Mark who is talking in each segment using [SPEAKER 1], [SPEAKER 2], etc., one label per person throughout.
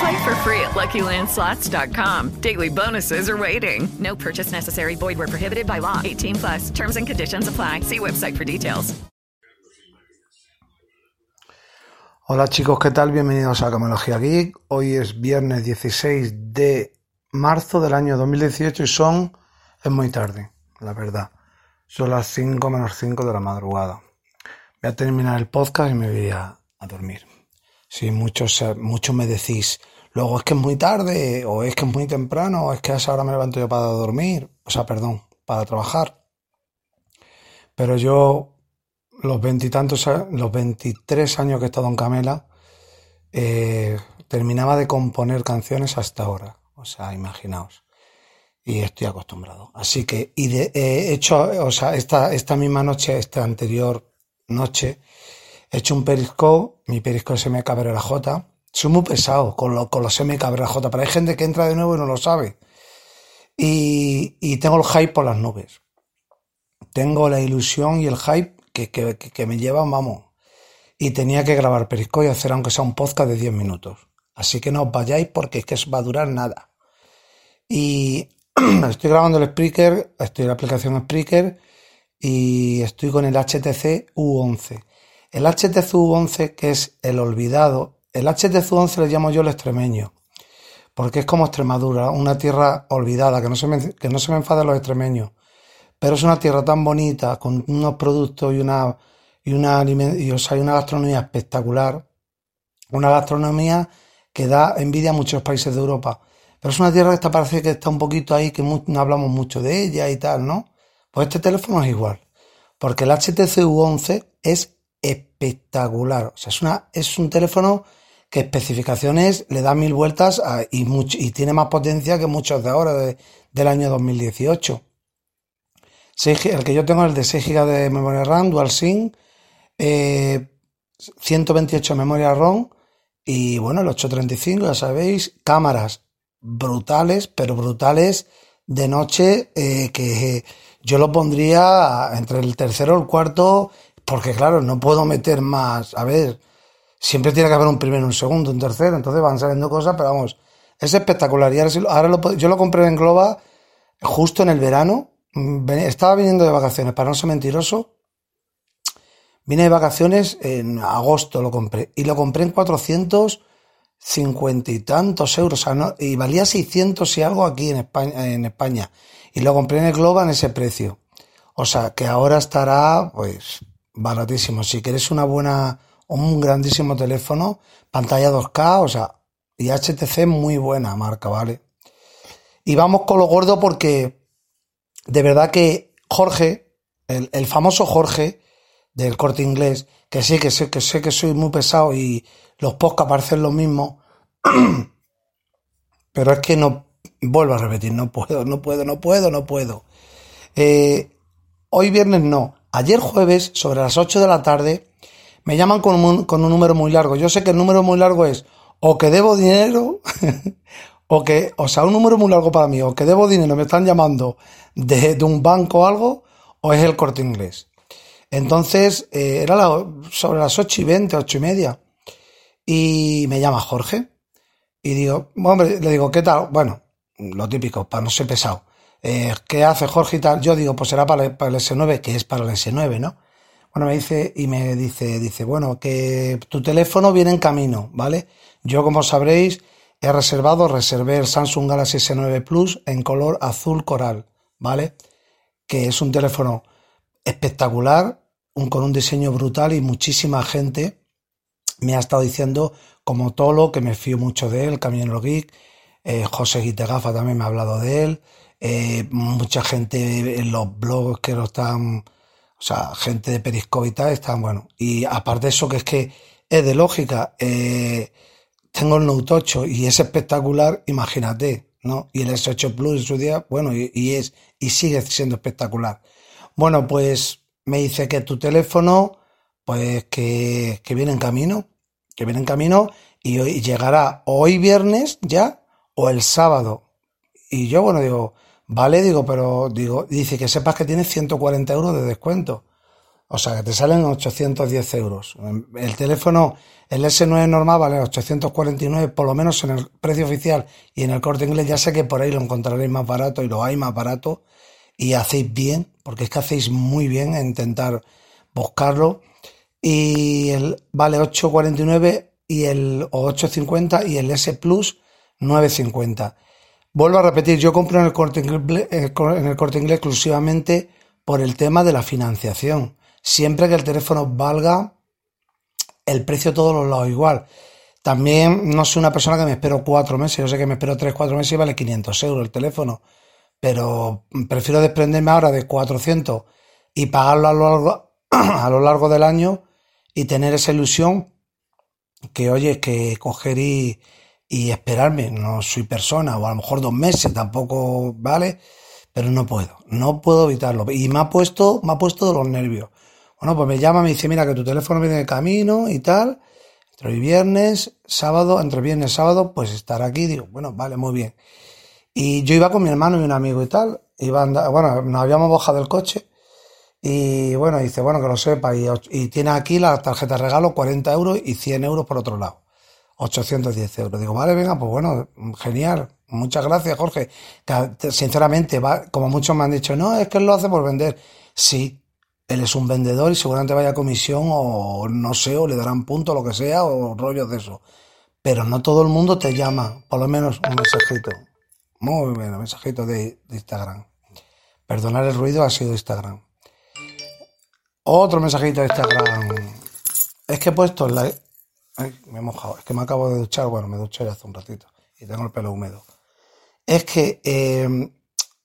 [SPEAKER 1] Play for free at LuckyLandSlots.com. Daily bonuses are waiting. No purchase necessary. Void where prohibited by law. 18 plus. Terms and conditions apply. See website for details.
[SPEAKER 2] Hola chicos, ¿qué tal? Bienvenidos a Camelogía Geek. Hoy es viernes 16 de marzo del año 2018 y son... es muy tarde, la verdad. Son las 5 menos 5 de la madrugada. Voy a terminar el podcast y me voy a, a dormir. Si muchos, muchos me decís, luego es que es muy tarde, o es que es muy temprano, o es que a esa hora me levanto yo para dormir, o sea, perdón, para trabajar. Pero yo, los veintitantos, los veintitrés años que he estado en Camela, eh, terminaba de componer canciones hasta ahora. O sea, imaginaos. Y estoy acostumbrado. Así que, y de, he hecho, o sea, esta, esta misma noche, esta anterior noche, he hecho un periscope, mi periscope es MKBRJ. Soy muy pesado con, lo, con los MKBRJ, pero hay gente que entra de nuevo y no lo sabe. Y, tengo el hype por las nubes. Tengo la ilusión y el hype que, que, me llevan, vamos. Y tenía que grabar periscope y hacer aunque sea un podcast de 10 minutos. Así que no os vayáis porque es que va a durar nada. Y estoy grabando el Spreaker, estoy en la aplicación Spreaker y estoy con el HTC U11. El HTC U11, que es el olvidado, el HTC U11 le llamo yo el extremeño, porque es como Extremadura, una tierra olvidada, que no se me, que no se me enfaden los extremeños, pero es una tierra tan bonita, con unos productos y una, y una, y, o sea, una gastronomía espectacular, una gastronomía que da envidia a muchos países de Europa. Pero es una tierra que está, parece que está un poquito ahí, que no hablamos mucho de ella y tal, ¿no? Pues este teléfono es igual. Porque el HTC U11 es espectacular. O sea, es, una, es un teléfono que especificaciones le da mil vueltas y, mucho, y tiene más potencia que muchos de ahora, de, del año 2018. 6, el que yo tengo es el de 6 GB de memoria RAM, DualSync, eh, 128 de memoria ROM y bueno, el 835, ya sabéis, cámaras brutales, pero brutales de noche, eh, que yo lo pondría entre el tercero el cuarto, porque claro, no puedo meter más. A ver, siempre tiene que haber un primero, un segundo, un tercero, entonces van saliendo cosas, pero vamos, es espectacular. Y ahora, ahora lo, yo lo compré en Globa justo en el verano. Estaba viniendo de vacaciones, para no ser mentiroso. Vine de vacaciones en agosto, lo compré. Y lo compré en 450 y tantos euros. Y valía 600 y algo aquí en España, en España. Y lo compré en el Globa en ese precio. O sea, que ahora estará, pues, baratísimo. Si quieres una buena, un grandísimo teléfono, pantalla 2K, o sea, y HTC muy buena marca, ¿vale? Y vamos con lo gordo porque de verdad que Jorge, el, el famoso Jorge del corte inglés, que sí, que sé, que sé que soy muy pesado y los podcasts parecen lo mismo, pero es que no, vuelvo a repetir, no puedo, no puedo, no puedo, no puedo. Eh, hoy viernes no, ayer jueves, sobre las 8 de la tarde, me llaman con un, con un número muy largo. Yo sé que el número muy largo es o que debo dinero, o que, o sea, un número muy largo para mí, o que debo dinero, me están llamando de, de un banco o algo, o es el corte inglés. Entonces, eh, era sobre las 8 y 20, 8 y media. Y me llama Jorge. Y digo, hombre, le digo, ¿qué tal? Bueno, lo típico, para no ser pesado. Eh, ¿Qué hace Jorge y tal? Yo digo, pues será para, para el S9, que es para el S9, ¿no? Bueno, me dice, y me dice, dice, bueno, que tu teléfono viene en camino, ¿vale? Yo, como sabréis, he reservado, reservé el Samsung Galaxy S9 Plus en color azul coral, ¿vale? Que es un teléfono espectacular, con un diseño brutal y muchísima gente me ha estado diciendo, como Tolo, que me fío mucho de él, Camionero Geek, eh, José Guitegafa también me ha hablado de él, eh, mucha gente en los blogs que lo están, o sea, gente de Periscope y tal, están bueno. Y aparte de eso, que es que es de lógica, eh, tengo el Note 8 y es espectacular, imagínate, ¿no? Y el S8 Plus en su día, bueno, y, y es, y sigue siendo espectacular. Bueno, pues me dice que tu teléfono, pues que, que viene en camino, que viene en camino y hoy llegará hoy viernes ya o el sábado. Y yo, bueno, digo, vale, digo, pero digo, dice que sepas que tienes 140 euros de descuento. O sea, que te salen 810 euros. El teléfono, el S9 normal vale 849, por lo menos en el precio oficial y en el corte inglés. Ya sé que por ahí lo encontraréis más barato y lo hay más barato. Y hacéis bien, porque es que hacéis muy bien en intentar buscarlo. Y el vale 849 y el o 850 y el S Plus 950. Vuelvo a repetir, yo compro en el corte inglés, en el corte inglés exclusivamente por el tema de la financiación. Siempre que el teléfono valga el precio todos los lados igual. También no soy una persona que me espero cuatro meses, yo sé que me espero tres, cuatro meses y vale 500 euros el teléfono, pero prefiero desprenderme ahora de 400 y pagarlo a lo largo, a lo largo del año y tener esa ilusión que, oye, que coger y, y esperarme, no soy persona, o a lo mejor dos meses tampoco vale, pero no puedo, no puedo evitarlo. Y me ha puesto, me ha puesto de los nervios. Bueno, pues me llama, me dice, mira, que tu teléfono viene de camino y tal. Entre viernes, sábado, entre viernes, sábado, pues estar aquí. Digo, bueno, vale, muy bien. Y yo iba con mi hermano y un amigo y tal. Iba bueno, nos habíamos bajado del coche. Y bueno, dice, bueno, que lo sepa. Y, y tiene aquí la tarjeta de regalo, 40 euros y 100 euros por otro lado. 810 euros. Digo, vale, venga, pues bueno, genial. Muchas gracias, Jorge. sinceramente, va, como muchos me han dicho, no, es que él lo hace por vender. Sí, él es un vendedor y seguramente vaya a comisión o no sé, o le darán punto, lo que sea, o rollos de eso. Pero no todo el mundo te llama, por lo menos un mensajito. Muy bien, un mensajito de, Instagram. Perdonar el ruido ha sido Instagram. Otro mensajito de Instagram. Es que he puesto la... Ay, me he mojado. Es que me acabo de duchar. Bueno, me duché hace un ratito y tengo el pelo húmedo. Es que eh,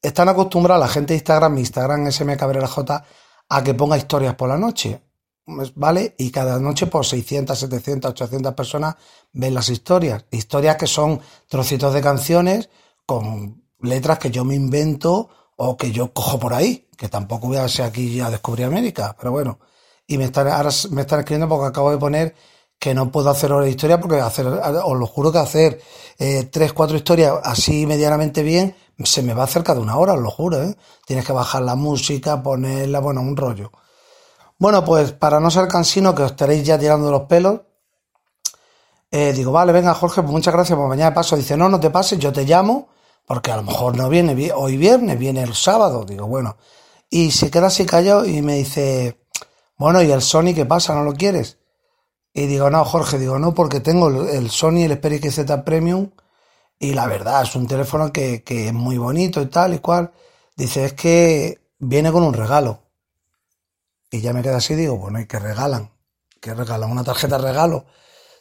[SPEAKER 2] están acostumbrados la gente de Instagram, mi Instagram J a que ponga historias por la noche, ¿vale? Y cada noche por 600, 700, 800 personas ven las historias. Historias que son trocitos de canciones con letras que yo me invento o que yo cojo por ahí, que tampoco voy a ser aquí a descubrir América, pero bueno. Y me están, ahora me están escribiendo porque acabo de poner que no puedo hacer hora de historia porque hacer, os lo juro que hacer eh, tres, cuatro historias así medianamente bien se me va cerca de una hora, os lo juro, ¿eh? Tienes que bajar la música, ponerla, bueno, un rollo. Bueno, pues para no ser cansino, que os estaréis ya tirando los pelos, eh, digo, vale, venga Jorge, pues muchas gracias, pues mañana paso. Dice, no, no te pases, yo te llamo, porque a lo mejor no viene hoy viernes, viene el sábado. Digo, bueno. Y se queda así callado y me dice, bueno, ¿y el Sony qué pasa? ¿No lo quieres? Y digo, no, Jorge, digo, no, porque tengo el Sony, el Xperia Z Premium, y la verdad, es un teléfono que, que, es muy bonito y tal y cual. Dice, es que viene con un regalo. Y ya me queda así, digo, bueno, ¿y qué regalan? ¿Qué regalan? ¿Una tarjeta regalo?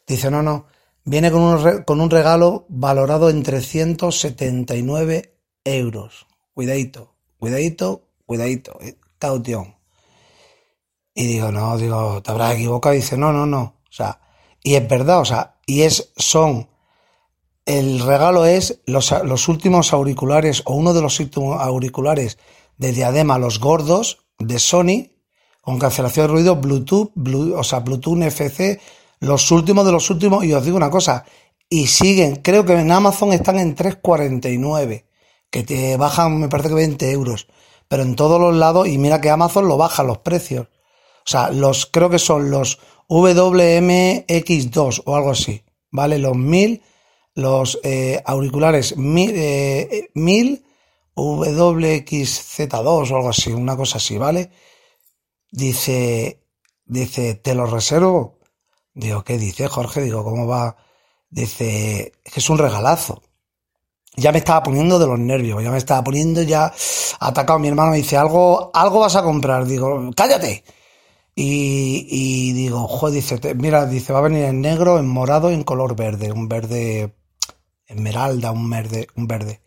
[SPEAKER 2] Dice, no, no, viene con un, con un regalo valorado en 379 euros. Cuidadito, cuidadito, cuidadito, eh, caución. Y digo, no, digo, te habrás equivocado. dice, no, no, no. O sea, y es verdad, o sea, y es, son el regalo es los, los, últimos auriculares o uno de los últimos auriculares de diadema, los gordos de Sony, con cancelación de ruido, Bluetooth, o sea, Bluetooth FC, los últimos de los últimos. Y os digo una cosa, y siguen, creo que en Amazon están en 3,49, que te bajan, me parece que 20 euros. Pero en todos los lados, y mira que Amazon lo baja los precios. O sea, los, creo que son los WMX2 o algo así, ¿vale? Los 1000 los eh, auriculares 1000 eh, WXZ2 o algo así, una cosa así, ¿vale? Dice, dice, te los reservo. Digo, ¿qué dice Jorge? Digo, ¿cómo va? Dice, que es un regalazo. Ya me estaba poniendo de los nervios, ya me estaba poniendo ya atacado. Mi hermano me dice, algo, algo vas a comprar. Digo, cállate. Y, y digo, joder, dice, mira, dice, va a venir en negro, en morado y en color verde, un verde esmeralda, un verde, un verde.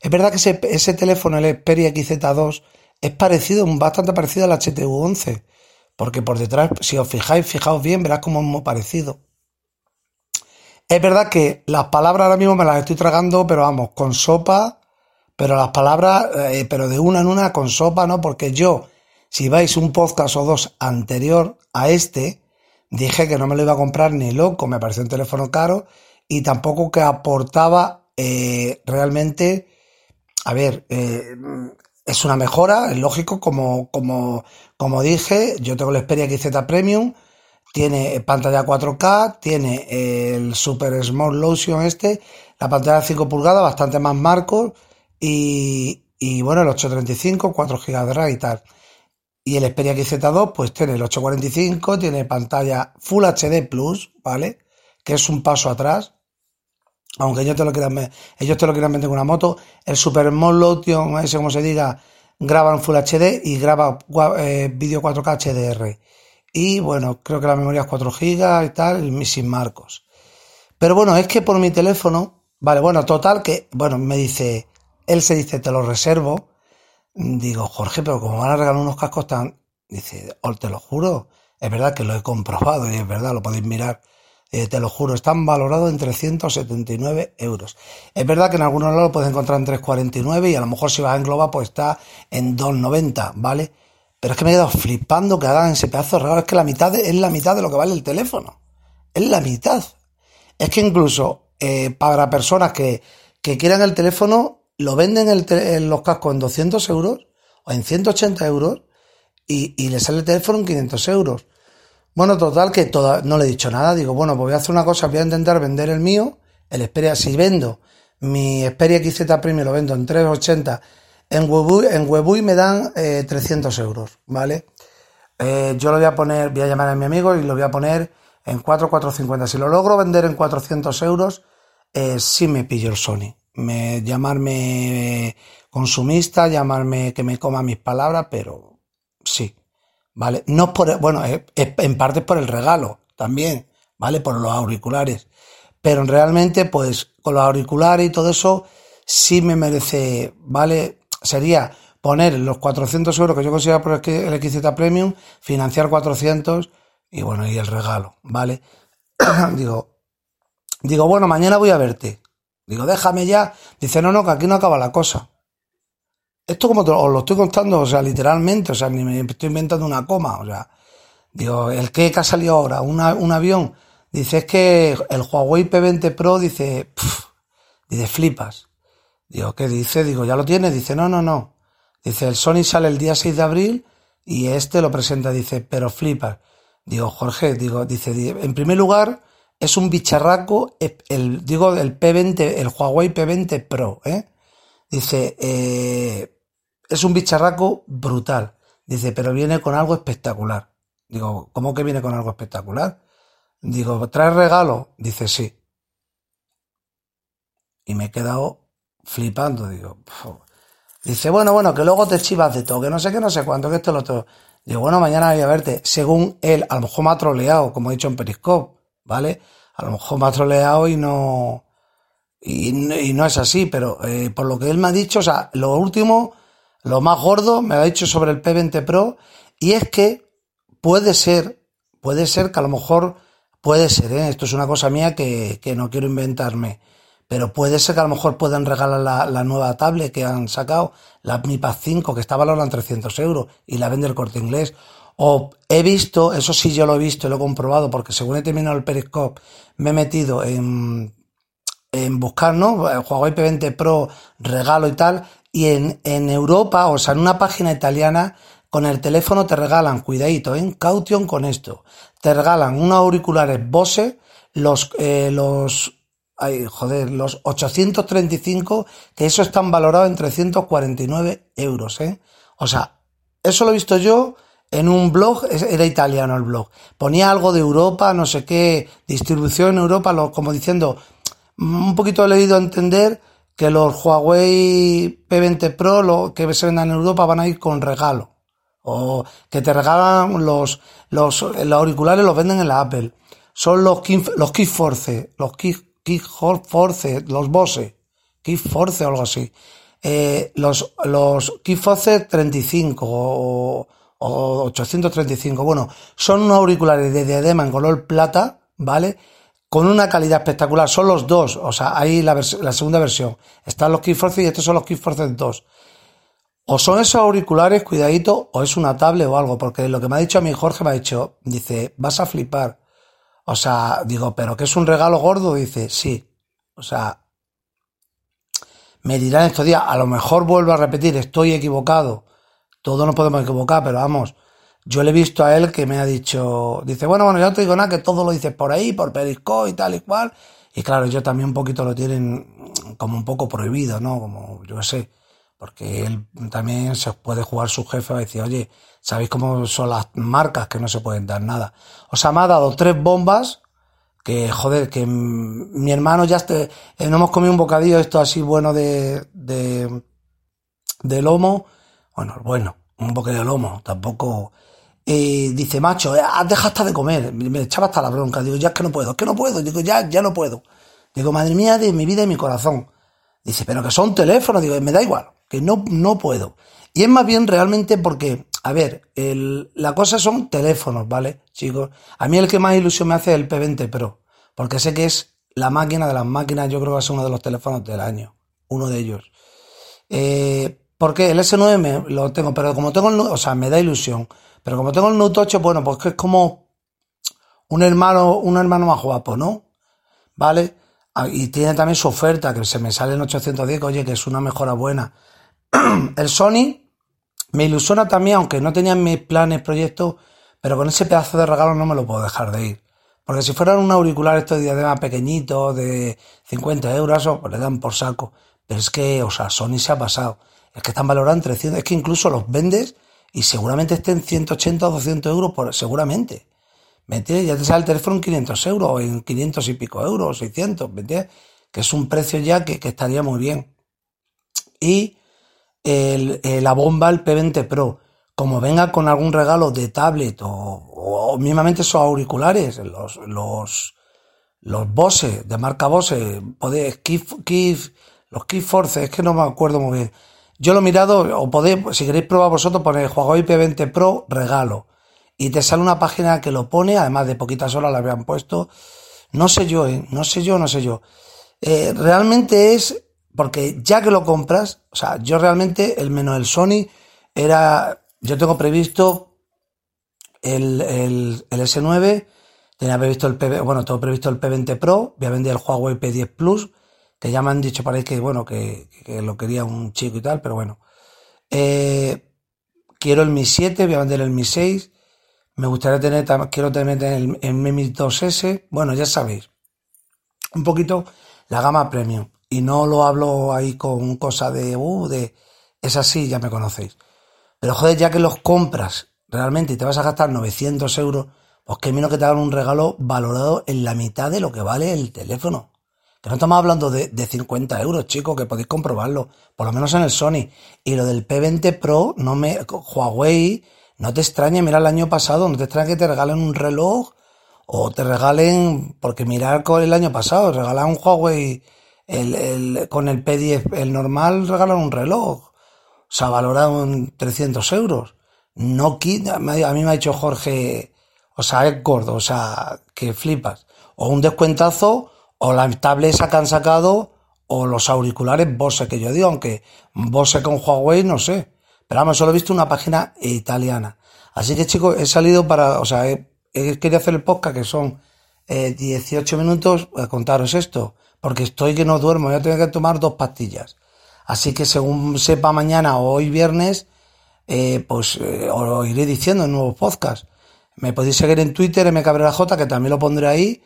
[SPEAKER 2] Es verdad que ese, teléfono, el Xperia XZ2, es parecido, bastante parecido al HTU11, porque por detrás, si os fijáis, fijaos bien, verás como es muy parecido. Es verdad que las palabras ahora mismo me las estoy tragando, pero vamos, con sopa, pero las palabras, eh, pero de una en una con sopa, ¿no? Porque yo, si vais un podcast o dos anterior a este, dije que no me lo iba a comprar ni loco, me pareció un teléfono caro y tampoco que aportaba eh, realmente, a ver, eh, es una mejora, es lógico, como, como, como dije, yo tengo el Xperia XZ Premium, tiene pantalla 4K, tiene el Super Small Lotion este, la pantalla de 5 pulgadas, bastante más marcos y, y bueno, el 835, 4 GB de RAM y tal. Y el Xperia XZ2 pues tiene el 845, tiene pantalla Full HD Plus, ¿vale? Que es un paso atrás. Aunque ellos te lo quieran, ellos te lo quieran vender con una moto, el Super Small Lotion, ese como se diga, graba en Full HD y graba eh, vídeo 4K HDR. Y bueno, creo que la memoria es 4 GB y tal, y sin marcos. Pero bueno, es que por mi teléfono, vale, bueno, total que, bueno, me dice, él se dice, te lo reservo. Digo, Jorge, pero como van a regalar unos cascos tan, dice, "Os te lo juro, es verdad que lo he comprobado y es verdad, lo podéis mirar. Eh, te lo juro, están valorados en 379 euros. Es verdad que en algunos lados lo puedes encontrar en 349 y a lo mejor si vas en Globa pues está en 290, ¿vale? Pero es que me he quedado flipando que hagan ese pedazo de. Es que la mitad de- es la mitad de lo que vale el teléfono. Es la mitad. Es que incluso eh, para personas que, que quieran el teléfono, lo venden los cascos en 200 euros o en 180 euros y, y le sale el teléfono en 500 euros. Bueno, total, que toda, no le he dicho nada. Digo, bueno, pues voy a hacer una cosa, voy a intentar vender el mío, el Xperia, si vendo mi Xperia XZ Premium, lo vendo en 380 en Webuy, en Webuy me dan eh, 300 euros, ¿vale? Eh, yo lo voy a poner, voy a llamar a mi amigo y lo voy a poner en 4,450. Si lo logro vender en 400 euros, eh, sí me pillo el Sony. Me, llamarme consumista, llamarme que me coma mis palabras, pero sí, ¿vale? No por, bueno, en parte por el regalo también, ¿vale? Por los auriculares. Pero realmente, pues, con los auriculares y todo eso, sí me merece, ¿vale? Sería poner los 400 euros que yo considero por el XZ Premium, financiar 400 y bueno, y el regalo, ¿vale? digo, digo, bueno, mañana voy a verte. Digo, déjame ya. Dice, no, no, que aquí no acaba la cosa. Esto como os lo estoy contando, o sea, literalmente, o sea, ni me estoy inventando una coma, o sea, digo, el que, que ha salido ahora, un avión, dice, es que el Huawei P20 Pro, dice, pf, dice, flipas. Digo, ¿qué dice? Digo, ¿ya lo tienes? Dice, no, no, no. Dice, el Sony sale el día 6 de abril y este lo presenta, dice, pero flipas. Digo, Jorge, digo, dice, di- en primer lugar, es un bicharraco, el, el- digo, el P20, el Huawei P20 Pro, ¿eh? Dice, eh, es un bicharraco brutal. Dice, pero viene con algo espectacular. Digo, ¿cómo que viene con algo espectacular? Digo, ¿trae regalo? Dice, sí. Y me he quedado flipando, digo. Dice, bueno, bueno, que luego te chivas de todo, que no sé qué, no sé cuánto, que esto, lo otro. Digo, bueno, mañana voy a verte. Según él, a lo mejor me ha troleado, como he dicho en Periscope, ¿vale? A lo mejor me ha troleado y no, y, no es así, pero eh, por lo que él me ha dicho, o sea, lo último, lo más gordo, me ha dicho sobre el P20 Pro, y es que puede ser, puede ser que a lo mejor, puede ser, ¿eh? esto es una cosa mía que, que no quiero inventarme, pero puede ser que a lo mejor puedan regalar la, la nueva tablet que han sacado, la Mi Pad 5, que está valorada en 300 euros, y la vende el corte inglés. O he visto, eso sí yo lo he visto y lo he comprobado, porque según he terminado el Periscope, me he metido en, en buscar, ¿no? Huawei P20 Pro, regalo y tal. Y en, en Europa, o sea, en una página italiana, con el teléfono te regalan, cuidadito, en caution con esto. Te regalan unos auriculares Bose, los, eh, los, ay, joder, los 835, que eso están valorados en 349 euros, ¿eh? O sea, eso lo he visto yo en un blog, era italiano el blog. Ponía algo de Europa, no sé qué, distribución en Europa, lo- como diciendo, mm, un poquito he leído entender que los Huawei P20 Pro, lo que se vendan en Europa, van a ir con regalo. O que te regalan los, los, los auriculares los venden en la Apple. Son los King, los Key Force, los Key, Key Force, los Bose, Key Force o algo así. Eh, los, los Key Force 35 o, o 835. Bueno, son unos auriculares de diadema en color plata, ¿vale? Con una calidad espectacular. Son los dos. O sea, hay la, la segunda versión. Están los Keyforce y estos son los Keyforce 2. O son esos auriculares, cuidadito, o es una tablet o algo, porque lo que me ha dicho a mí Jorge me ha dicho, dice, vas a flipar. O sea, digo, pero que es un regalo gordo, dice, sí. O sea, me dirán estos días, a lo mejor vuelvo a repetir, estoy equivocado. Todos nos podemos equivocar, pero vamos, yo le he visto a él que me ha dicho, dice, bueno, bueno, yo no te digo nada, que todo lo dices por ahí, por Periscope y tal y cual. Y claro, yo también un poquito lo tienen como un poco prohibido, ¿no? Como, yo sé porque él también se puede jugar su jefe a decir, oye, ¿sabéis cómo son las marcas que no se pueden dar nada? O sea, me ha dado tres bombas que, joder, que mi hermano ya esté, eh, no hemos comido un bocadillo esto así bueno de, de, de lomo, bueno, bueno, un bocadillo de lomo, tampoco, dice, macho, eh, has hasta de comer, me echaba hasta la bronca, digo, ya es que no puedo, es que no puedo, digo, ya, ya no puedo, digo, madre mía de mi vida y mi corazón, dice, pero que son teléfonos, digo, me da igual, que no, no puedo. Y es más bien realmente porque, a ver, la cosa son teléfonos, ¿vale, chicos? A mí el que más ilusión me hace es el P20 Pro, porque sé que es la máquina de las máquinas, yo creo que va a ser uno de los teléfonos del año, uno de ellos. Eh, porque el S9 me, lo tengo, pero como tengo el, o sea, me da ilusión, pero como tengo el Note 8, bueno, pues que es como un hermano, un hermano más guapo, ¿no? ¿Vale? Ah, y tiene también su oferta, que se me sale en 810, oye, que es una mejora buena. el Sony me ilusiona también, aunque no tenía mis planes, proyectos, pero con ese pedazo de regalo no me lo puedo dejar de ir. Porque si fueran un auricular estos diadema pequeñitos de 50 euros, pues le dan por saco. Pero es que, o sea, Sony se ha pasado. Es que están valorados en 300, es que incluso los vendes y seguramente estén 180 o 200 euros, por, seguramente. ¿Me entiendes? Ya te sale el teléfono en 500 euros, o en 500 y pico euros, 600, ¿me entiendes? Que es un precio ya que, que estaría muy bien. Y el, la bomba, el P20 Pro, como venga con algún regalo de tablet o, o, mismamente esos auriculares, los, los, los Bose, de marca Bose, los Keyforce, es que no me acuerdo muy bien. Yo lo he mirado, o podéis, si queréis probar vosotros, poner Huawei P20 Pro regalo. Y te sale una página que lo pone, además de poquitas horas la habían puesto. No sé yo, ¿eh? no sé yo, no sé yo. Eh, realmente es porque ya que lo compras, o sea, yo realmente, el menos el Sony, era, yo tengo previsto el, el, el S9, tenía previsto el P, bueno, tengo previsto el P20 Pro, voy a vender el Huawei P10 Plus, que ya me han dicho para que, bueno, que, que lo quería un chico y tal, pero bueno. Eh, quiero el Mi 7, voy a vender el Mi 6, me gustaría tener, quiero tener el, el Mi 2S, bueno, ya sabéis, un poquito la gama premium y no lo hablo ahí con cosa de, uh, de, es así, ya me conocéis. Pero joder, ya que los compras realmente y te vas a gastar 900 euros, pues que menos que te hagan un regalo valorado en la mitad de lo que vale el teléfono. Que no estamos hablando de, de 50 euros, chicos, que podéis comprobarlo, por lo menos en el Sony. Y lo del P20 Pro, no me, Huawei, no te extrañe, mira el año pasado, no te extrañe que te regalen un reloj o te regalen, porque mirar con el año pasado, regalan un Huawei el, el, con el P10, el normal, regalan un reloj. O sea, valorado en 300 euros. No A mí me ha dicho Jorge, o sea, es gordo, o sea, que flipas. O un descuentazo, o la tablet que han sacado, o los auriculares Bose, que yo digo, aunque Bose con Huawei, no sé. Pero vamos, solo he visto una página italiana. Así que chicos, he salido para, o sea, he, quería hacer el podcast que son eh, 18 minutos, a contaros esto porque estoy que no duermo, voy a tener que tomar dos pastillas. Así que según sepa mañana o hoy viernes, eh, pues eh, os lo iré diciendo en nuevos podcasts. Me podéis seguir en Twitter, mcabreraj, que también lo pondré ahí,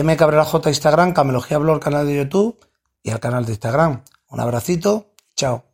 [SPEAKER 2] mcabreraj Instagram, Camelogía Blog, canal de YouTube y el canal de Instagram. Un abracito, chao.